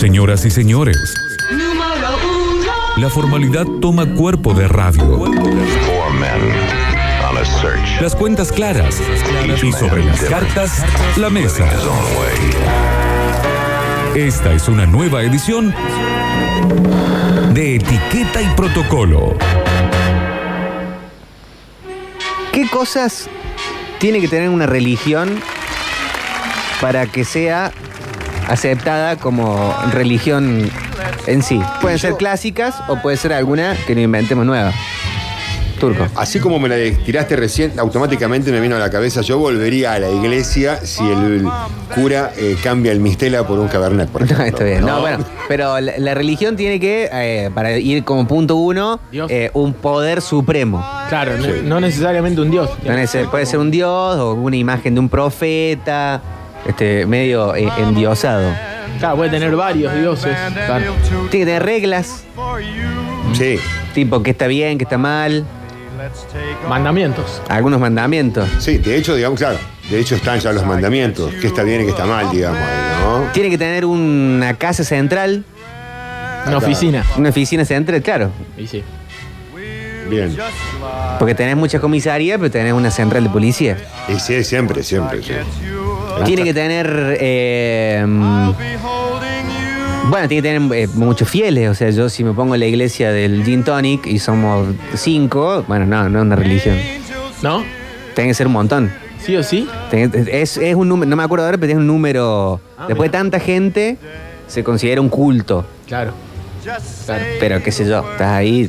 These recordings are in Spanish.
Señoras y señores, la formalidad toma cuerpo de radio. Las cuentas claras y sobre las cartas, la mesa. Esta es una nueva edición de Etiqueta y Protocolo. ¿Qué cosas tiene que tener una religión para que sea aceptada como religión en sí? Pueden ser clásicas o puede ser alguna que no inventemos nueva. Turco. Así como me la tiraste recién, automáticamente me vino a la cabeza, yo volvería a la iglesia si el cura eh, cambia el mistela por un cabernet, por No, está bien. No, bueno, pero la, la religión tiene que, eh, para ir como punto uno, eh, un poder supremo. Claro, no, Sí. no necesariamente un dios. No puede ser un dios o una imagen de un profeta, este, medio eh, endiosado. Claro, puede tener varios dioses. Claro. Tiene que tener reglas, Sí, tipo que está bien, que está mal, Mandamientos. algunos mandamientos. sí, de hecho, digamos, claro, de hecho están ya los mandamientos, que está bien y que está mal, digamos, ahí, ¿no? Tiene que tener una casa central, Una oficina. una oficina central, claro. Y sí. Bien. Porque tenés muchas comisarías, pero tenés una central de policía. Y sí, siempre, siempre, sí. Tiene que tener. eh, bueno, tiene que tener eh, muchos fieles. O sea, yo si me pongo en la iglesia del Gin Tonic y somos cinco, bueno, no, no es una religión. ¿No? Tiene que ser un montón. ¿Sí o sí? Es, es un número, no me acuerdo ahora, pero es un número. Ah, después de tanta gente, se considera un culto. Claro. Claro. Pero qué sé yo, estás ahí.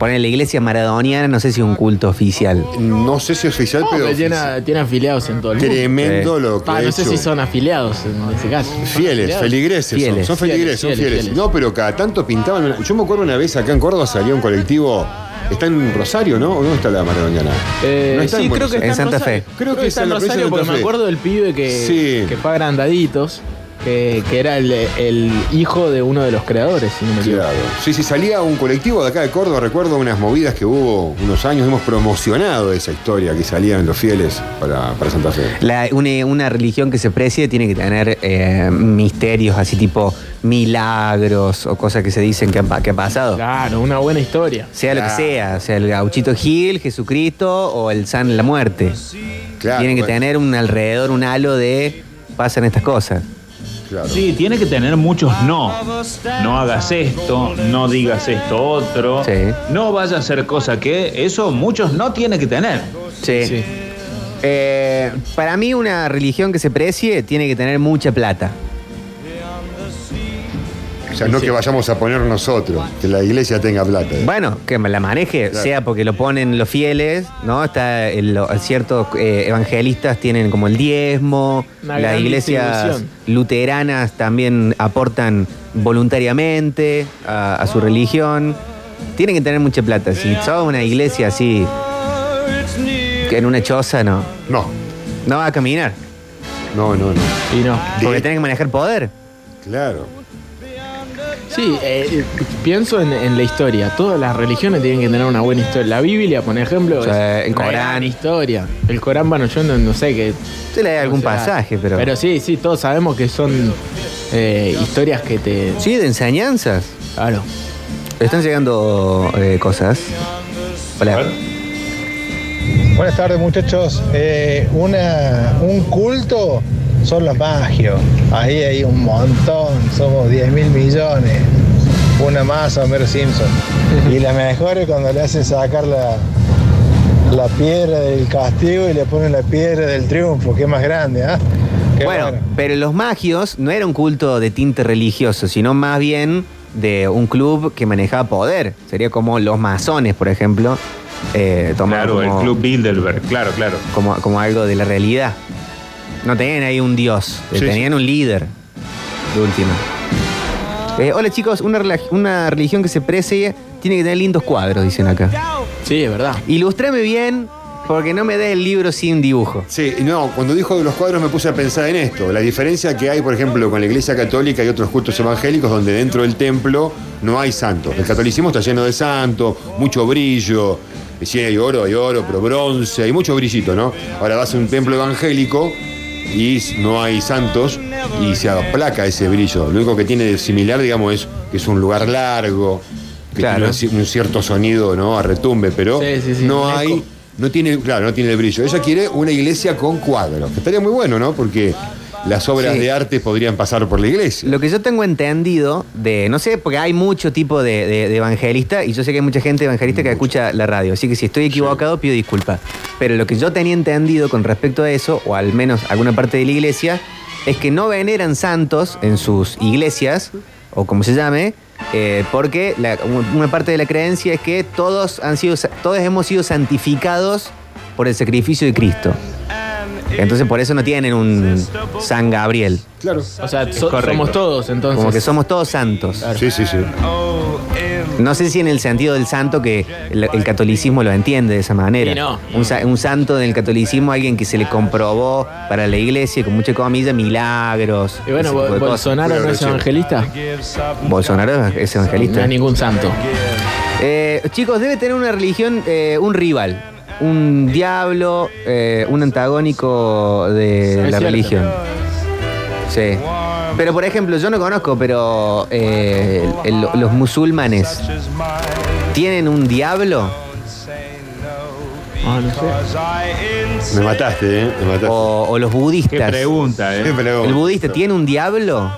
Ponen la iglesia maradoniana, no sé si es un culto oficial. No sé si es oficial, pero pero tiene, tiene afiliados en todo el mundo. tremendo Sí. lo que Ah, ha no sé hecho. si son afiliados en ese caso. ¿Son Fieles, feligreses, Fieles. son, son feligreses, son Fieles, fieles. fieles. No, pero cada tanto pintaban. una- Yo me acuerdo una vez acá en Córdoba salía un colectivo. Está en Rosario, ¿no? ¿O dónde está la Maradoniana? Eh, No está sí, en creo que está En Santa Rosario. Fe. Creo que está en Rosario porque me acuerdo del pibe que, Sí. que fue agrandaditos, que, que era el, el hijo de uno de los creadores, si no me equivoco. Claro. Sí, sí, salía un colectivo de acá de Córdoba. Recuerdo unas movidas que hubo unos años. Hemos promocionado esa historia que salían los fieles para, para Santa Fe. La- una, una religión que se precie tiene que tener eh, misterios así tipo milagros o cosas que se dicen que han, que pasado. Claro, una buena historia. Sea lo que sea, sea el gauchito Gil, Jesucristo o el San la muerte. Claro, Tienen que bueno, tener un alrededor, un halo de pasan estas cosas. Claro. Sí, tiene que tener muchos no. No hagas esto, no digas esto otro. Sí. No vaya a hacer cosa que eso muchos no tiene que tener. Sí. Sí. Eh, para mí una religión que se precie tiene que tener mucha plata. O sea, no que vayamos a poner nosotros, que la iglesia tenga plata. Bueno, que me la maneje, Claro. sea porque lo ponen los fieles, ¿no? Está el- lo- ciertos eh, evangelistas tienen como el diezmo, Una las gran iglesias distribución. luteranas también aportan voluntariamente a, a su religión. Tienen que tener mucha plata. Si sos una iglesia así, que en una choza, no. No, No va a caminar. no, no, no. Y no. Porque De- tienen que manejar poder. Claro. Sí, eh, pienso en, en la historia. Todas las religiones tienen que tener una buena historia. La Biblia, por ejemplo, Sí, es el Corán. historia. El Corán, bueno, yo no, no sé qué. Se le da algún pasaje, pero. Pero sí, sí, todos sabemos que son eh, historias que te. Sí, de enseñanzas. Claro. Están llegando eh, cosas. Hola. Buenas tardes muchachos. Eh, una, un culto son los magios. Ahí hay un montón, somos 10 mil millones. Una más, Homero Simpson. Y la mejor es cuando le hacen sacar la, la piedra del castigo y le ponen la piedra del triunfo, que es más grande, ¿ah? Bueno, pero los magios no era un culto de tinte religioso, sino más bien de un club que manejaba poder. Sería como los masones, por ejemplo. eh, Claro, como, el Club Bilderberg, claro, claro. como, como algo de la realidad. No tenían ahí un dios, eh, Sí, tenían un líder. De última. Eh, hola chicos, una, una religión que se precie tiene que tener lindos cuadros, dicen acá. Sí, es verdad. Ilustrame bien, porque no me des el libro sin dibujo. Sí, no, cuando dijo de los cuadros me puse a pensar en esto. La diferencia que hay, por ejemplo, con la iglesia católica y otros cultos evangélicos, donde dentro del templo no hay santos. El catolicismo está lleno de santos, mucho brillo. Y sí, hay oro, hay oro, pero bronce, hay mucho brillito, ¿no? Ahora vas a un templo evangélico y no hay santos y se aplaca ese brillo. Lo único que tiene de similar, digamos, es que es un lugar largo, que Claro. tiene un cierto sonido, ¿no? A retumbe, pero Sí, sí, sí, no hay, no tiene, claro, no tiene el brillo. Ella quiere una iglesia con cuadros, que estaría muy bueno, ¿no? Porque las obras Sí. de arte podrían pasar por la iglesia. Lo que yo tengo entendido de, no sé, porque hay mucho tipo de, de- de evangelista y yo sé que hay mucha gente evangelista que escucha la radio, así que si estoy equivocado pido disculpas. Pero lo que yo tenía entendido con respecto a eso, o al menos alguna parte de la iglesia, es que no veneran santos en sus iglesias, o como se llame, eh, porque la- una parte de la creencia es que todos, han sido, todos hemos sido santificados por el sacrificio de Cristo. Entonces por eso no tienen un San Gabriel. Claro. O sea, so- correcto. somos todos, entonces. Como que somos todos santos. Sí, sí, sí. No sé si en el sentido del santo que el, el catolicismo lo entiende de esa manera. No. Un, sa- un santo del catolicismo, alguien que se le comprobó para la iglesia, con mucha comillas, milagros. Y bueno, ese tipo de Bo- cosas. Bolsonaro no es evangelista. Bolsonaro es No evangelista. es ningún santo. Eh, chicos, debe tener una religión, eh, un rival, un diablo, eh, un antagónico de la religión. Sí. Pero por ejemplo, yo no conozco, pero eh, el- los musulmanes tienen un diablo Ah, no sé. Me mataste, ¿eh? Me mataste. o, o los Qué budistas. pregunta, Qué ¿eh? pregunta. ¿El budista tiene un diablo?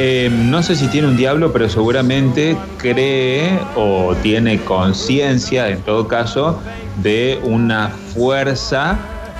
Eh, no sé si tiene un diablo, pero seguramente cree o tiene conciencia, en todo caso, de una fuerza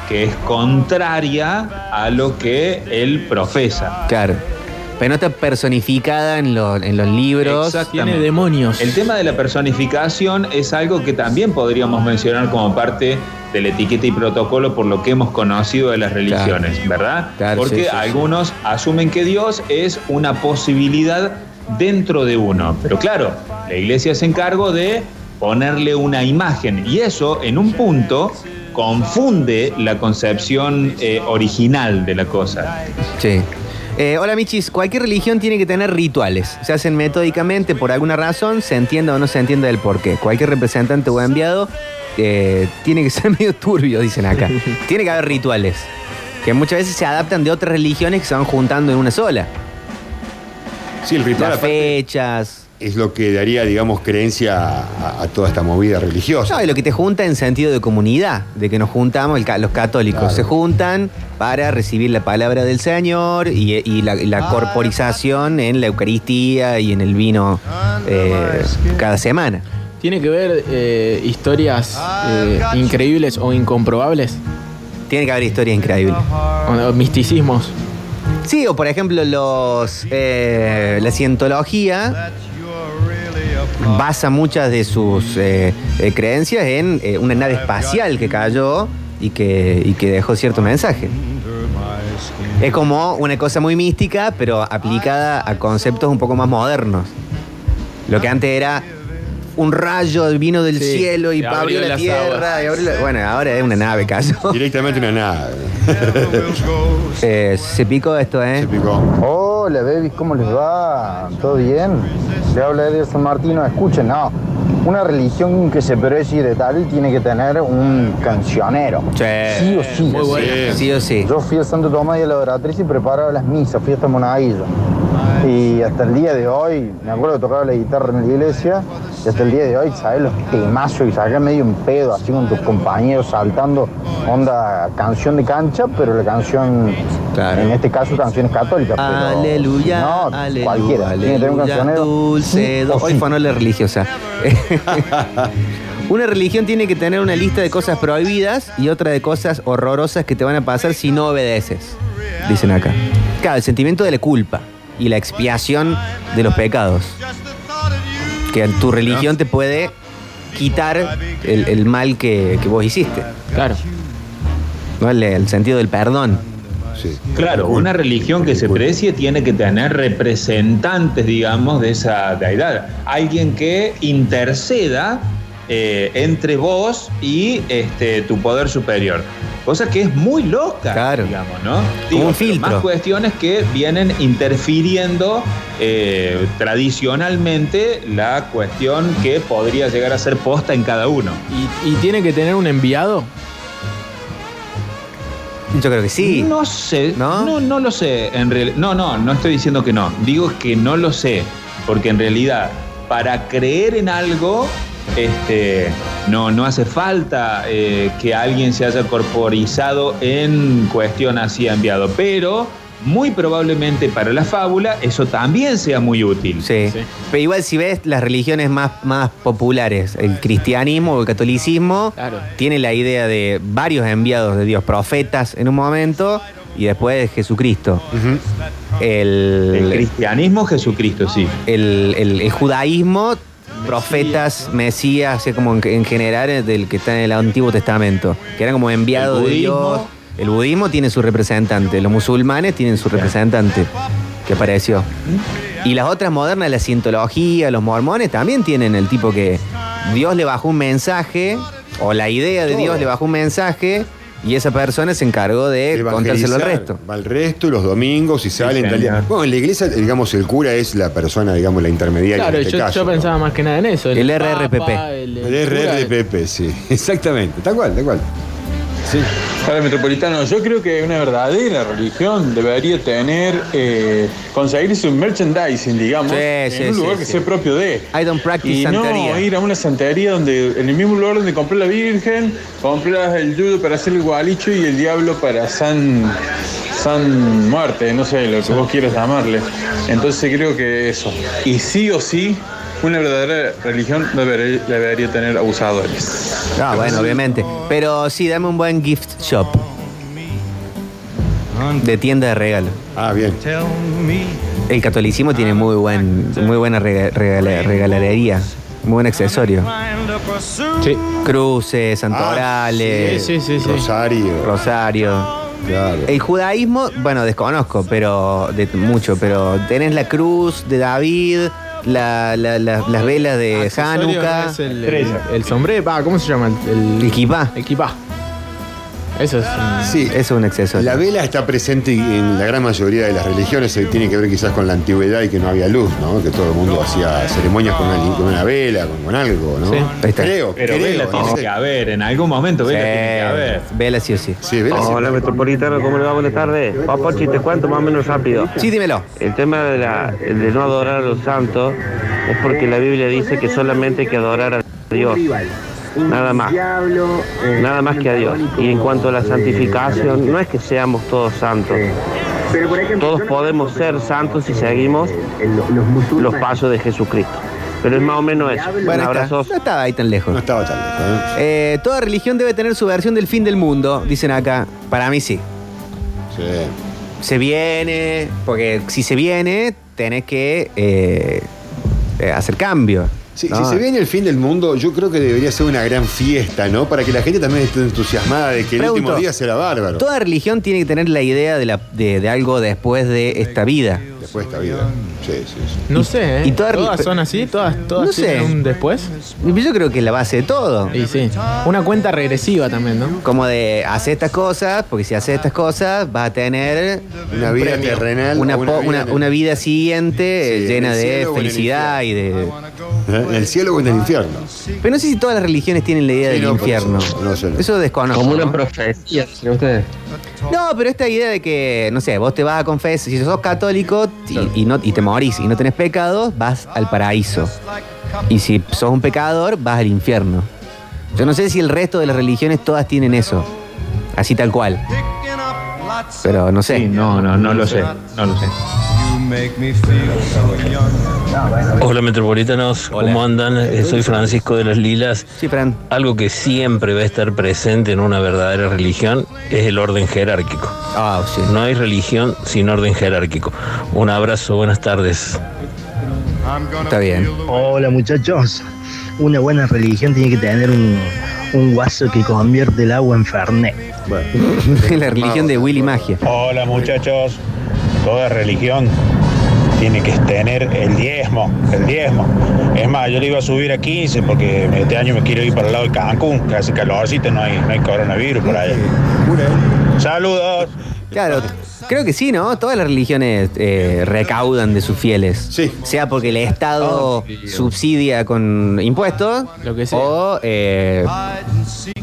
que es contraria a lo que él profesa. Claro. Pero no está personificada en, lo- en los libros. Exactamente. Tiene demonios. El tema de la personificación es algo que también podríamos mencionar como parte de la etiqueta y protocolo por lo que hemos conocido de las religiones, ¿verdad? Claro, Porque sí, sí, sí. algunos asumen que Dios es una posibilidad dentro de uno. Pero claro, la iglesia se encargó de ponerle una imagen y eso en un punto confunde la concepción eh, original de la cosa. Sí. Eh, hola Michis, cualquier religión tiene que tener rituales. Se hacen metódicamente por alguna razón, se entienda o no se entienda el porqué. Cualquier representante o enviado eh, tiene que ser medio turbio, dicen acá. tiene que haber rituales. Que muchas veces se adaptan de otras religiones que se van juntando en una sola. Sí, el ritual Las aparte, fechas. Es lo que daría, digamos, creencia a, a toda esta movida religiosa. No, y lo que te junta en sentido de comunidad, de que nos juntamos, el los católicos Claro. se juntan para recibir la palabra del Señor y, y la, y la corporización en la Eucaristía y en el vino eh, cada semana. Tiene que ver eh, historias eh, increíbles o incomprobables. Tiene que haber historia increíble. O, o misticismos. Sí, o por ejemplo los eh, la cientología basa muchas de sus eh, eh, creencias en eh, una nave espacial que cayó y que, y que dejó cierto mensaje. Es como una cosa muy mística, pero aplicada a conceptos un poco más modernos. Lo que antes era un rayo vino del Sí, cielo y y abrió, abrió la las tierra. aguas. y abrió la- bueno, ahora es una nave, cayó. Directamente una nada. Eh, se picó esto, ¿eh? Se picó. Hola, babies, ¿cómo les va? ¿Todo bien? Le habla de San Martino. Escuchen, no. Una religión que se precie de tal tiene que tener un cancionero. Sí. Sí o sí. Muy bueno. Sí o sí. Yo fui a Santo Tomás y a la Oratriz y preparaba las misas, fui hasta Monaguillo. Y hasta el día de hoy, me acuerdo que tocaba la guitarra en la iglesia, y hasta el día de hoy, ¿sabes? Los temazos y sacar medio un pedo así con tus compañeros saltando, onda canción de cancha, pero la canción, Claro. en este caso canciones católicas. Aleluya, no, aleluya, cualquiera. Tiene que tener un aleluya, cancionero. dulce, do- Hoy no la religiosa. una religión tiene que tener una lista de cosas prohibidas y otra de cosas horrorosas que te van a pasar si no obedeces. Dicen acá. Claro, el sentimiento de la culpa y la expiación de los pecados. Que tu religión te puede quitar el, el mal que, que vos hiciste. Claro. ¿no? El, el sentido del perdón. Sí. Claro, una religión que se precie tiene que tener representantes, digamos, de esa deidad. Alguien que interceda eh, entre vos y este, tu poder superior. Cosa que es muy loca, Claro. digamos, ¿no? Como un filtro. Más cuestiones que vienen interfiriendo eh, tradicionalmente la cuestión que podría llegar a ser posta en cada uno. ¿Y, y tiene que tener un enviado? Yo creo que sí. No sé, ¿No? ¿No? no, lo sé. En real- no, no, no estoy diciendo que no. Digo que no lo sé, porque en realidad para creer en algo, este, no, no hace falta eh, que alguien se haya corporizado en cuestión así enviado, pero muy probablemente para la fábula eso también sea muy útil. Sí. Sí. Pero igual si ves las religiones más, más populares, el cristianismo o el catolicismo, Claro. tiene la idea de varios enviados de Dios, profetas en un momento y después de Jesucristo. El El, cristianismo, Jesucristo, sí. el- el- el judaísmo, profetas, mesías, así como en, en general del que está en el Antiguo Testamento, que eran como enviados de. Dios. El budismo tiene su representante, los musulmanes tienen su representante que apareció. Y las otras modernas, la cientología, los mormones también tienen el tipo que Dios le bajó un mensaje, o la idea de. Dios le bajó un mensaje, y esa persona se encargó de contárselo al resto. Va al resto y los domingos y salen. Sí, tal día. Bueno, en la iglesia, digamos, el cura es la persona, digamos, la intermediaria Claro, en este yo, caso. yo ¿no? pensaba más que nada en eso. El RRPP. el, El RRPP, sí. Exactamente. Tal cual, tal cual. Sí. Para Metropolitano, yo creo que una verdadera religión debería tener, eh, conseguirse un merchandising, digamos, Sí, en sí, un sí, lugar que sea propio de. I don't practice y santería. no ir a una santería donde en el mismo lugar donde compré la Virgen, compras el judo para hacer el gualicho y el diablo para San San Muerte, no sé, lo que vos quieras llamarle. Entonces creo que eso. Y sí o sí, una verdadera religión debería, debería tener abusadores. Ah, bueno, obviamente. Pero sí, dame un buen gift shop. De tienda de regalo. Ah, bien. El catolicismo tiene muy buen, muy buena rega- regala- regalarería. Muy buen accesorio. Sí. Cruces, santorales, Sí, sí, sí, sí. Rosario. rosario. Claro. El judaísmo, bueno, desconozco, pero de mucho, pero tenés la cruz de David, la- la- la- las velas de Hanukkah, es el, el, el sombrero. ¿Cómo se llama? El, el kippah. el kipá. Eso es un- Sí, Eso es un accesorio. La vela está presente en la gran mayoría de las religiones, eh, tiene que ver quizás con la antigüedad y que no había luz, ¿no? Que todo el mundo hacía ceremonias con una, li- con una vela, con, con algo, ¿no? Sí, ahí está. Creo, Pero creo, vela no tiene que haber, en algún momento vela tiene que haber. Vela sí o sí. Sí, vela sí. Hola Metropolitano, ¿cómo le va? Buenas tardes. Papochi, te cuento más o menos rápido. Sí, dímelo. El tema de, la, de no adorar a los santos es porque la Biblia dice que solamente hay que adorar a Dios. Nada más. Nada más que a Dios. Y en cuanto a la santificación, no es que seamos todos santos. Todos podemos ser santos si seguimos los pasos de Jesucristo. Pero es más o menos eso. Bueno, abrazo. no estaba ahí tan lejos. No estaba tan lejos, ¿eh? Eh, toda religión debe tener su versión del fin del mundo, dicen acá. Para mí sí. Sí. Se viene, porque si se viene, tenés que eh, eh, hacer cambio. Sí, ¿no? Si se viene el fin del mundo, yo creo que debería ser una gran fiesta, ¿no? Para que la gente también esté entusiasmada de que el Pregunto, último día será bárbaro. Toda religión tiene que tener la idea de, la- de- de algo después de esta vida. Después de esta vida. Sí, sí, sí. No sé, ¿eh? y toda- ¿Todas son así? ¿Todas, todas No sé. un después? Y Yo creo que es la base de todo. Y sí. Una cuenta regresiva también, ¿no? Como de hacer estas cosas, porque si haces estas cosas vas a tener Una vida terrenal. una, o po- vida una, en el- una vida siguiente eh, Sí, llena el de cielo o en el felicidad y de... ¿Eh? ¿En el cielo o en el infierno? Pero no sé si todas las religiones tienen la idea Sí, del no, por infierno. eso, no sé. Eso desconozco. Como una ¿no? profecía, ¿sí ustedes? No, pero esta idea de que, no sé, vos te vas a confesar, si sos católico y, y no, y te morís y no tenés pecados, vas al paraíso. Y si sos un pecador, vas al infierno. Yo no sé si el resto de las religiones todas tienen eso. Así tal cual. Pero no sé. Sí, no, no, no lo sé, no lo sé. Hola metropolitanos, Hola. ¿cómo andan? Eh, Soy Francisco de las Lilas. Sí, Fran. Algo que siempre va a estar presente en una verdadera religión es el orden jerárquico. Ah, sí. No hay religión sin orden jerárquico. Un abrazo, buenas tardes. Está bien. Hola muchachos. Una buena religión tiene que tener un, un guaso que convierte el agua en Fernet. Bueno. la religión de Willy Magia. Hola muchachos, toda religión tiene que tener el diezmo, el diezmo. Es más, yo le iba a subir a 15 porque este año me quiero ir para el lado de Cancún, que hace calorcito, no hay, no hay coronavirus por allá. ¿eh? Saludos. Claro, creo que sí, ¿no? Todas las religiones eh, recaudan de sus fieles. Sí. Sea porque el Estado subsidia con impuestos Lo que sea. o eh,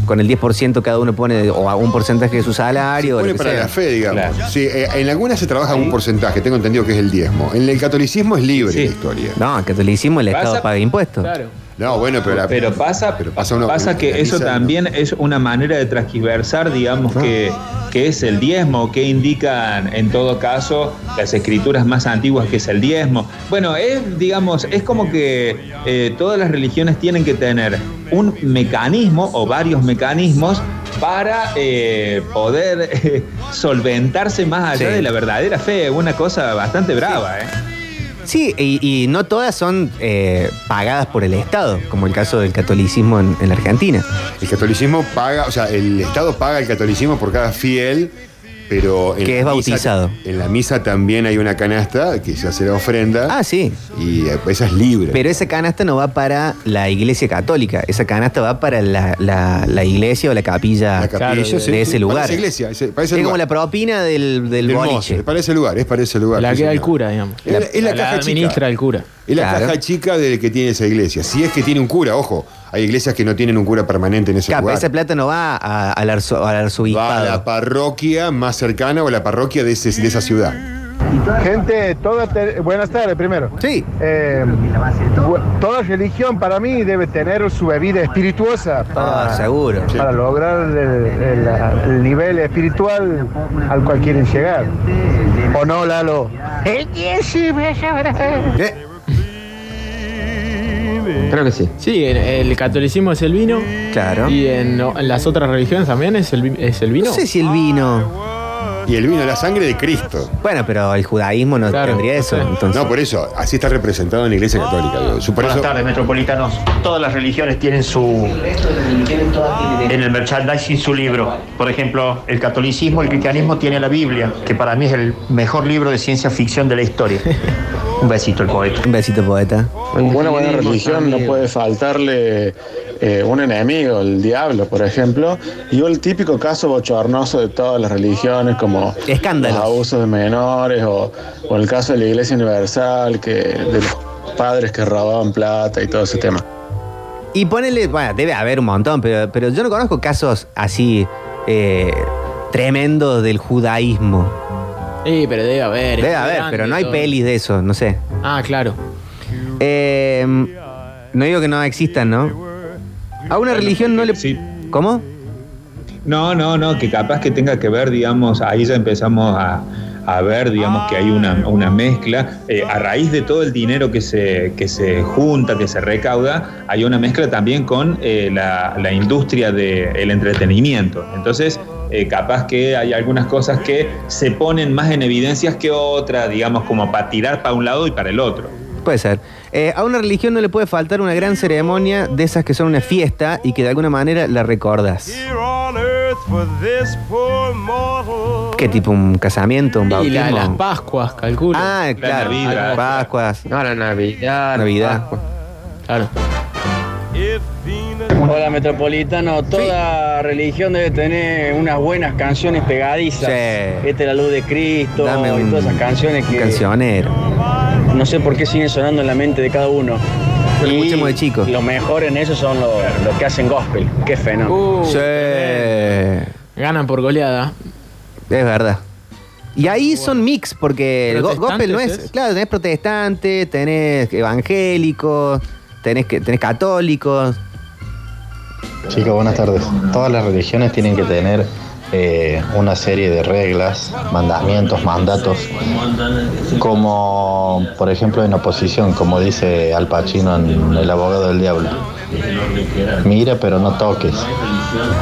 con el 10% cada uno pone o a un porcentaje de su salario. Pone lo que para sea. la fe, digamos. Sí, eh, en algunas se trabaja un porcentaje, tengo entendido que es el diezmo. En el catolicismo es libre Sí. la historia. No, el catolicismo el Estado paga impuestos. Claro. No, bueno, pero, la- Pero pasa, pero pasa, uno- pasa que eso también es una manera de transgiversar, digamos, que, que es el diezmo, que indican en todo caso las escrituras más antiguas que es el diezmo. Bueno, es, digamos, es como que eh, todas las religiones tienen que tener un mecanismo o varios mecanismos para eh, poder eh, solventarse más allá Sí. de la verdadera fe. Una cosa bastante brava, ¿eh? Sí, y, y no todas son eh, pagadas por el Estado, como el caso del catolicismo en, en la Argentina. El catolicismo paga, o sea, el Estado paga el catolicismo por cada fiel, pero en Que es misa- bautizado. en la misa también hay una canasta que se hace la ofrenda Ah, sí. y eh, esa es libre. Pero esa canasta no va para la iglesia católica, esa canasta va para la, la- la iglesia o la capilla, la capilla, de, sí, de ese sí, lugar. Para esa iglesia, ese- para ese es como lugar. la propina del, del Del boliche. mozo, para ese lugar, es para ese lugar. La sí, queda el cura, digamos. Es la, es la La caja administra chica. el cura. Es la Claro. caja chica del que tiene esa iglesia. Si es que tiene un cura, ojo, hay iglesias que no tienen un cura permanente en ese lugar. esa plata no va a- al, arzo- al Va a arzobispado. la parroquia más cercana o la parroquia de, ese- de esa ciudad. Gente, toda te- buenas tardes primero. Sí. Eh, bu- toda religión para mí debe tener su bebida espirituosa para, Ah, seguro. para lograr el, el- el nivel espiritual al cual quieren llegar. ¿O no, Lalo? ¿Eh? Creo que sí. Sí, el, el catolicismo es el vino. Claro. Y en, en las otras religiones también es el, es el vino. No sé si el vino. Y el vino, la sangre de Cristo. Bueno, pero el judaísmo no Claro, tendría eso. Entonces, No, por eso, así está representado en la iglesia católica. digo. Su- por Buenas eso- tardes, metropolitanos. Todas las religiones tienen su. En el merchandising su libro. Por ejemplo, el catolicismo, el cristianismo tiene la Biblia, que para mí es el mejor libro de ciencia ficción de la historia. Un besito, el poeta. un besito, poeta. Una buena religión no puede faltarle eh, un enemigo, el diablo, por ejemplo. Y el típico caso bochornoso de todas las religiones, como Escándalos. los abusos de menores, o, o el caso de la Iglesia Universal, que de los padres que robaban plata y todo ese tema. Y ponele, bueno, debe haber un montón, pero, pero yo no conozco casos así eh, tremendos del judaísmo. Sí, pero debe haber. Debe haber, pero no hay pelis de eso, no sé. Ah, claro. Eh, no digo que no existan, ¿no? A una religión no le... Sí. ¿Cómo? No, no, no, que capaz que tenga que ver, digamos, ahí ya empezamos a, a ver, digamos, que hay una, una mezcla. Eh, a raíz de todo el dinero que se, que se junta, que se recauda, hay una mezcla también con eh, la, la industria del entretenimiento. Entonces, eh, capaz que hay algunas cosas que se ponen más en evidencias que otras, digamos, como para tirar para un lado y para el otro. Puede ser. Eh, a una religión no le puede faltar una gran ceremonia de esas que son una fiesta y que de alguna manera la recordas. ¿Qué tipo? ¿Un casamiento? ¿Un Y bautismo? la, las Pascuas, calculo. Ah, claro. Navidad. Pascuas. No, la Navidad. Navidad. Claro. Hola Metropolitano, toda religión debe tener unas buenas canciones pegadizas. Sí. Esta es la luz de Cristo Dame y un, todas esas canciones que cancionero. no sé por qué siguen sonando en la mente de cada uno. Lo Y escuchamos de chico. Lo mejor en eso son los los que hacen gospel. Qué fenómeno. Uh, Sí. Es Ganan por goleada. verdad. Y ahí son mix, porque el go- gospel no es. ¿Protestantes es? Claro, tenés protestantes, tenés evangélicos, tenés, que- tenés católicos. Chicos, buenas tardes. Todas las religiones tienen que tener eh, una serie de reglas, mandamientos, mandatos, como por ejemplo en oposición, como dice Al Pacino en El abogado del diablo. Mira pero no toques,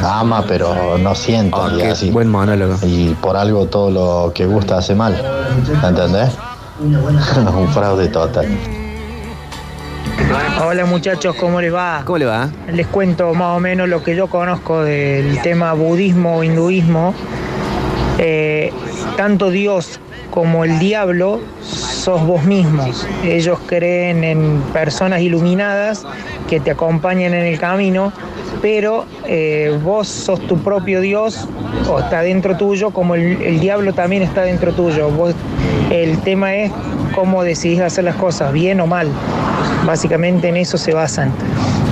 ama pero no sientas y Qué así. buen monólogo. Y por algo todo lo que gusta hace mal, ¿entendés? Un fraude total. Hola muchachos, ¿cómo les va? ¿Cómo le va? Les cuento más o menos lo que yo conozco del tema budismo o hinduismo. Eh, tanto Dios como el diablo sos vos mismos. Ellos creen en personas iluminadas que te acompañan en el camino pero eh, vos sos tu propio Dios o está dentro tuyo, como el, el diablo también está dentro tuyo. Vos, el tema es cómo decidís hacer las cosas, bien o mal. Básicamente en eso se basan.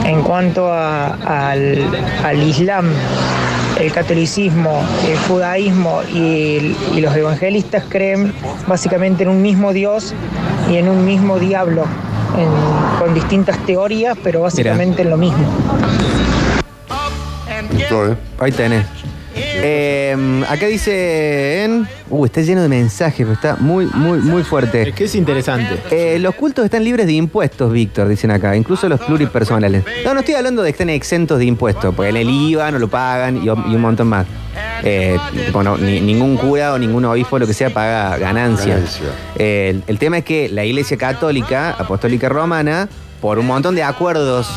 En cuanto a- al, al Islam, el catolicismo, el judaísmo y, el- y los evangelistas creen básicamente en un mismo Dios y en un mismo diablo, en- con distintas teorías, pero básicamente en lo mismo. Ahí tenés. Eh, acá dice en. Uh, está lleno de mensajes, pero está muy, muy, muy fuerte. Es que es interesante. Eh, los cultos están libres de impuestos, Víctor, dicen acá, incluso los pluripersonales. No, no estoy hablando de que estén exentos de impuestos, porque en el IVA no lo pagan y, y un montón más. Eh, tipo, no, ni- ningún cura o ningún obispo, lo que sea, paga ganancias. Ganancia. Eh, el, el tema es que la Iglesia Católica, Apostólica Romana, por un montón de acuerdos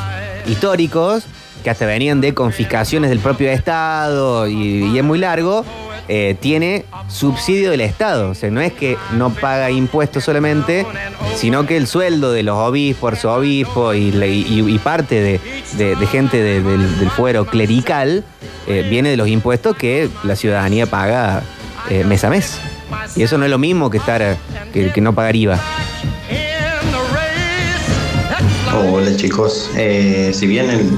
históricos, que hasta venían de confiscaciones del propio Estado y, es muy largo, eh, tiene subsidio del Estado. O sea, no es que no paga impuestos solamente, sino que el sueldo de los obispos, y, la- y- parte de, gente de- del, fuero clerical eh, viene de los impuestos que la ciudadanía paga eh, mes a mes. Y eso no es lo mismo que estar que, no pagar IVA. Hola chicos, si bien el,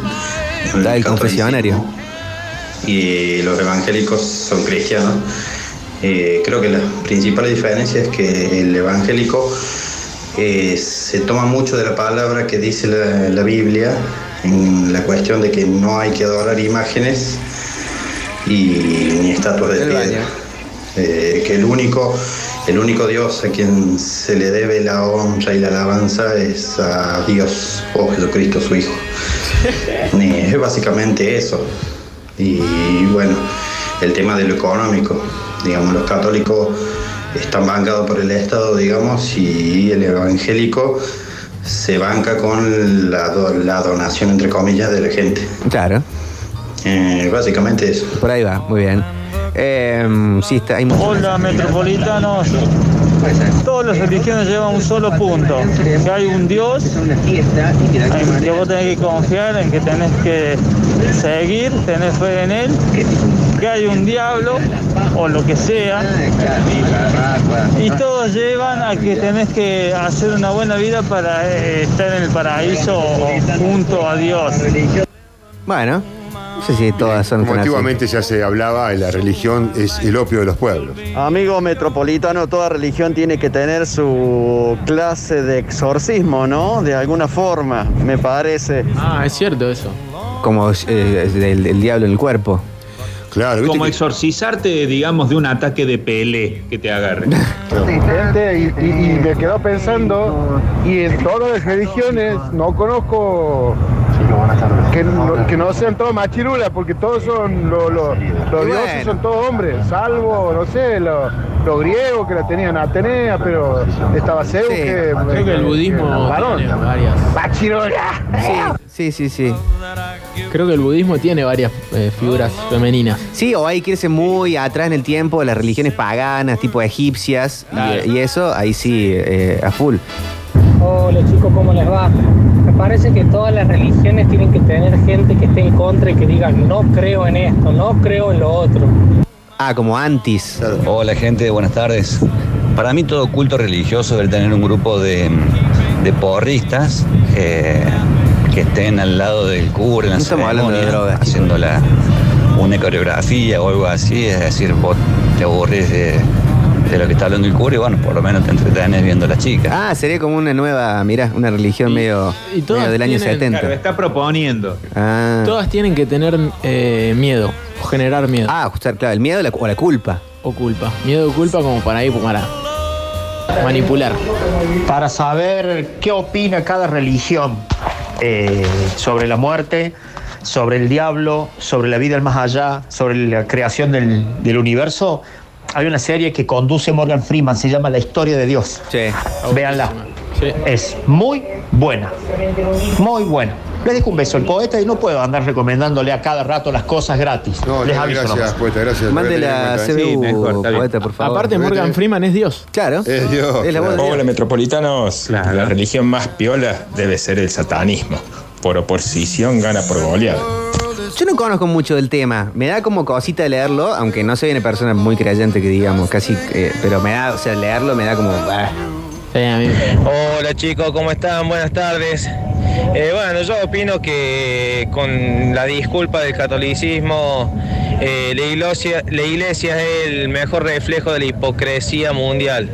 Está el confesionario. y los evangélicos son cristianos, eh, creo que la principal diferencia es que el evangélico eh, se toma mucho de la palabra que dice la, la Biblia en la cuestión de que no hay que adorar imágenes y ni estatuas de piedra. Eh, que el único, el único Dios a quien se le debe la honra y la alabanza es a Dios o Jesucristo su Hijo. Ni- es básicamente eso. Y bueno, el tema de lo económico. Digamos, los católicos están bancados por el Estado, digamos, y el evangélico se banca con la, do- la donación, entre comillas, de la gente. Claro. Eh, básicamente eso. Por ahí va, muy bien. Eh, sí, está, hay mucho- Hola, metropolitanos. Todas las religiones llevan un solo punto. Que hay un Dios en que vos tenés que confiar, en que tenés que seguir, tener fe en Él. Que hay un diablo o lo que sea. Y todos llevan a que tenés que hacer una buena vida para eh, estar en el paraíso junto a Dios. Bueno, no sé si todas son Como antiguamente ya se hablaba, la religión es el opio de los pueblos. Amigo metropolitano, toda religión tiene que tener su clase de exorcismo, ¿no? De alguna forma, me parece. Ah, es cierto eso. Como eh, del, del diablo en el cuerpo. Claro, Como exorcizarte, digamos, de un ataque de pelé que te agarre. Gente, y, y- y me quedo pensando, y en todas las religiones no conozco que no, que no sean todos machirulas, porque todos son lo- lo- los dioses bueno. son todos hombres, salvo, no sé, los, griegos que la tenían Atenea, pero estaba Zeus que... Creo que el budismo varón. tiene varias. ¡Machirula! Sí, sí, sí. Creo que el budismo tiene varias eh, figuras femeninas. Sí, o hay que irse muy atrás en el tiempo, las religiones paganas, tipo egipcias, y, eso, ahí sí, eh, a full. Hola chicos, ¿cómo les va? Parece que todas las religiones tienen que tener gente que esté en contra y que diga no creo en esto, no creo en lo otro. Ah, como antis. Hola gente, buenas tardes. Para mí todo culto religioso debe tener un grupo de, de porristas eh, que estén al lado del cura en la No estamos hablando de ceremonia, drogas, haciendo la, una coreografía o algo así, es decir, vos te aburrís de, de lo que está hablando el cura y bueno, por lo menos te entretenés viendo a las chicas. Ah, sería como una nueva, mirá, una religión medio, y todas medio del año tienen- 70. Claro, está proponiendo. Ah. Todas tienen que tener eh, miedo o generar miedo. Ah, ajustar, claro, el miedo o la, o la culpa. O culpa. Miedo o culpa como para ir para manipular. Para saber qué opina cada religión eh, sobre la muerte, sobre el diablo, sobre la vida del más allá, sobre la creación del, del universo, hay una serie que conduce Morgan Freeman, se llama La historia de Dios. Sí. Véanla. Es muy buena. Muy buena. Le dejo un beso al poeta y no puedo andar recomendándole a cada rato las cosas gratis. No, Les no, aviso gracias, nomás. poeta, gracias. Mande la CBU, poeta, por favor. Aparte, Morgan Freeman es Dios. Claro. Es Dios. Es la voz Hola metropolitanos, la religión más piola debe ser el satanismo. Por oposición gana por goleada. Yo no conozco mucho del tema. Me da como cosita de leerlo, aunque no soy una persona muy creyente que digamos, casi. eh, pero me da, o sea, leerlo me da como. ah. Hola chicos, ¿cómo están? Buenas tardes. Eh, bueno, yo opino que con la disculpa del catolicismo, eh, la, iglesia, la iglesia es el mejor reflejo de la hipocresía mundial.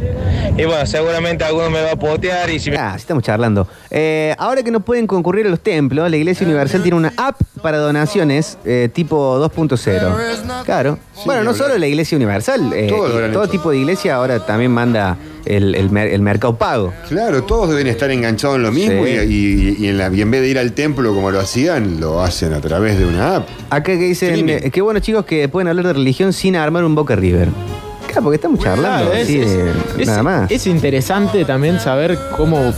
Y bueno, seguramente alguno me va a potear y si me... Ah, sí estamos charlando. Eh, ahora que no pueden concurrir a los templos, la Iglesia Universal tiene una app para donaciones eh, tipo 2.0. Claro. bueno, no hablar. solo la Iglesia Universal, eh, Todo lo y habrán todo hecho. tipo de iglesia ahora también manda el, el mer- el mercado pago. Claro, todos deben estar enganchados en lo mismo Sí. y, y- y en la- y en vez de ir al templo como lo hacían, lo hacen a través de una app. Acá que dicen, eh, qué bueno chicos que pueden hablar de religión sin armar un Boca River. Porque estamos charlando Claro, es- así es- de- es- nada más. Es interesante también saber cómo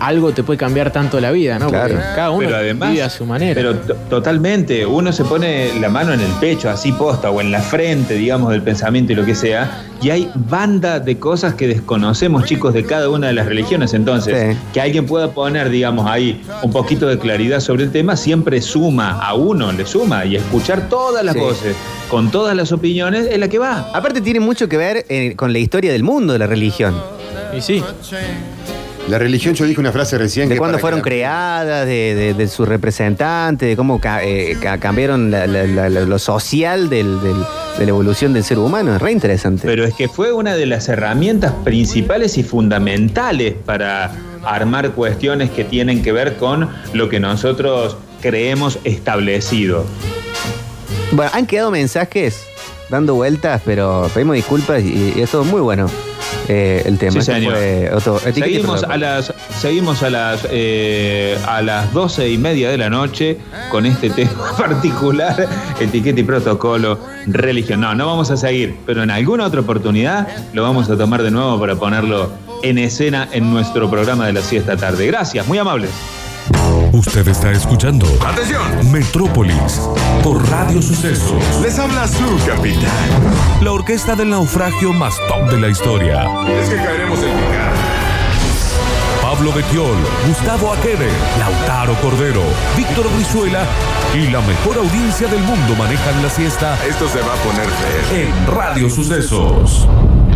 algo te puede cambiar tanto la vida, ¿no? Porque cada uno Pero además- vive a su manera. Pero to- totalmente, uno se pone la mano en el pecho, así posta, o en la frente, digamos, del pensamiento y lo que sea, y hay banda de cosas que desconocemos, chicos, de cada una de las religiones. Entonces, que alguien pueda poner, digamos, ahí un poquito de claridad sobre el tema, siempre suma, a uno le suma, y escuchar todas las Sí. voces, con todas las opiniones, es la que va. Aparte tiene mucho que ver eh, con la historia del mundo de la religión. Y sí. La religión, yo dije una frase recién De que cuándo fueron que creadas, de, de, de sus representantes, de cómo ca- eh, ca- cambiaron la- la- la- la- lo social del- del- de la evolución del ser humano. Es re interesante. Pero es que fue una de las herramientas principales y fundamentales para armar cuestiones que tienen que ver con lo que nosotros creemos establecido. Bueno, han quedado mensajes dando vueltas, pero pedimos disculpas y, y esto es muy bueno. Eh, el tema. Sí, Este señor. fue otro- Seguimos a las, seguimos a las, eh, a las doce y media de la noche con este tema particular, etiqueta y protocolo, religión. No, no vamos a seguir, pero en alguna otra oportunidad lo vamos a tomar de nuevo para ponerlo en escena en nuestro programa de la siesta tarde. Gracias, muy amables. Usted está escuchando. ¡Atención! Metrópolis por Radio Sucesos. Les habla su capitán. La orquesta del naufragio más top de la historia. Es que caeremos en picar. Pablo Betiol, Gustavo Aquere, Lautaro Cordero, Víctor Brizuela y la mejor audiencia del mundo manejan la siesta Esto se va a poner feo. en Radio Sucesos.